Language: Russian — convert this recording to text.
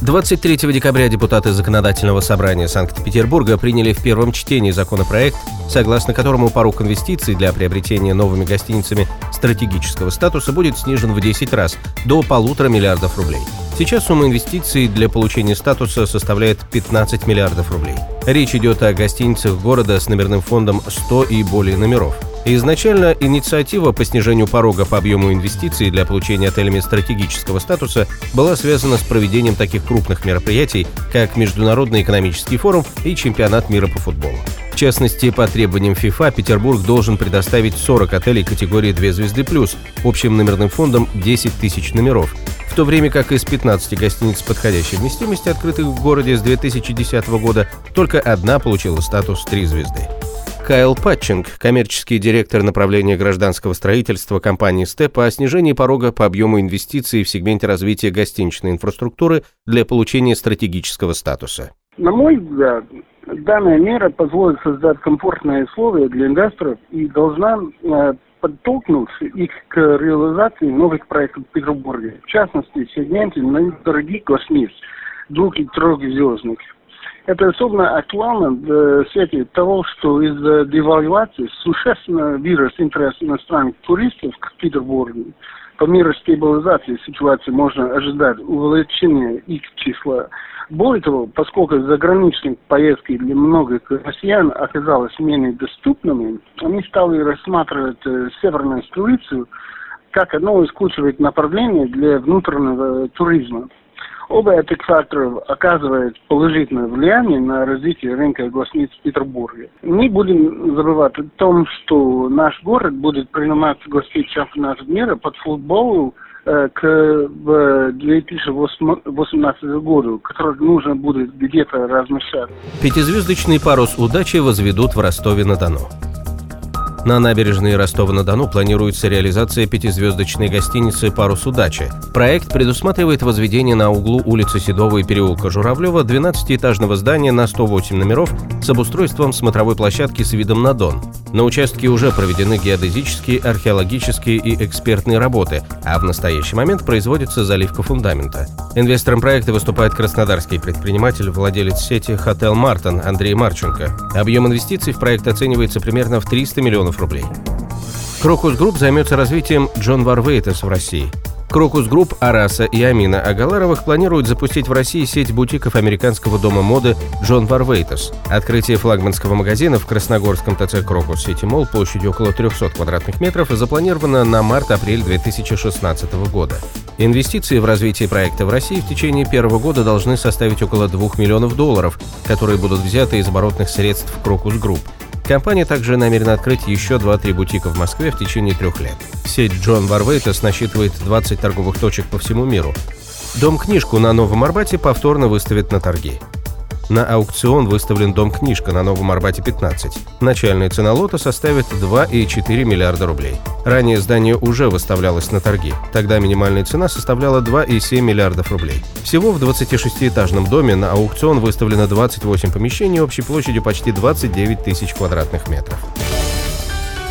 23 декабря депутаты Законодательного собрания Санкт-Петербурга приняли в первом чтении законопроект, согласно которому порог инвестиций для приобретения новыми гостиницами стратегического статуса будет снижен в 10 раз до полутора миллиардов рублей. Сейчас сумма инвестиций для получения статуса составляет 15 миллиардов рублей. Речь идет о гостиницах города с номерным фондом 100 и более номеров – Изначально инициатива по снижению порога по объему инвестиций для получения отелями стратегического статуса была связана с проведением таких крупных мероприятий, как Международный экономический форум и Чемпионат мира по футболу. В частности, по требованиям ФИФА Петербург должен предоставить 40 отелей категории 2 звезды плюс, общим номерным фондом 10 тысяч номеров, в то время как из 15 гостиниц подходящей вместимости, открытых в городе с 2010 года, только одна получила статус 3 звезды. Кайл Патчинг, коммерческий директор направления гражданского строительства компании СТЭП о снижении порога по объему инвестиций в сегменте развития гостиничной инфраструктуры для получения стратегического статуса. На мой взгляд, данная мера позволит создать комфортные условия для инвесторов и должна э, подтолкнуть их к реализации новых проектов в Петербурге. В частности, в сегменте дорогих гостиниц, двух- и трехзвездных. Это особенно актуально в свете того, что из-за девальвации существенно вырос интерес иностранных туристов к Петербургу. По мере стабилизации ситуации можно ожидать увеличения их числа. Более того, поскольку заграничные поездки для многих россиян оказались менее доступными, они стали рассматривать э, северную столицу как одно из ключевых направлений для внутреннего туризма. Оба этих фактора оказывают положительное влияние на развитие рынка гостиниц в Петербурге. Не будем забывать о том, что наш город будет принимать гостей чемпионата мира под футбол э, к 2018 году, который нужно будет где-то размещать. Пятизвездочный парус удачи возведут в Ростове-на-Дону. На набережной Ростова-на-Дону планируется реализация пятизвездочной гостиницы «Парус удачи». Проект предусматривает возведение на углу улицы Седова и переулка Журавлева 12-этажного здания на 108 номеров с обустройством смотровой площадки с видом на Дон. На участке уже проведены геодезические, археологические и экспертные работы, а в настоящий момент производится заливка фундамента. Инвестором проекта выступает краснодарский предприниматель, владелец сети «Hotel Marton» Андрей Марченко. Объем инвестиций в проект оценивается примерно в 300 миллионов рублей. Crocus Group займется развитием John Varvatos в России – Crocus Group Араса и Амина Агаларовых планируют запустить в России сеть бутиков американского дома моды John Varvatos. Открытие флагманского магазина в Красногорском ТЦ Crocus City Mall площадью около 300 квадратных метров запланировано на март-апрель 2016 года. Инвестиции в развитие проекта в России в течение первого года должны составить около 2 миллионов долларов, которые будут взяты из оборотных средств Крокус Групп. Компания также намерена открыть еще 2-3 бутика в Москве в течение трех лет. Сеть John Varvatos насчитывает 20 торговых точек по всему миру. Дом-книжку на Новом Арбате повторно выставят на торги. На аукцион выставлен дом-книжка на Новом Арбате 15. Начальная цена лота составит 2,4 миллиарда рублей. Ранее здание уже выставлялось на торги. Тогда минимальная цена составляла 2,7 миллиардов рублей. Всего в 26-этажном доме на аукцион выставлено 28 помещений общей площадью почти 29 тысяч квадратных метров.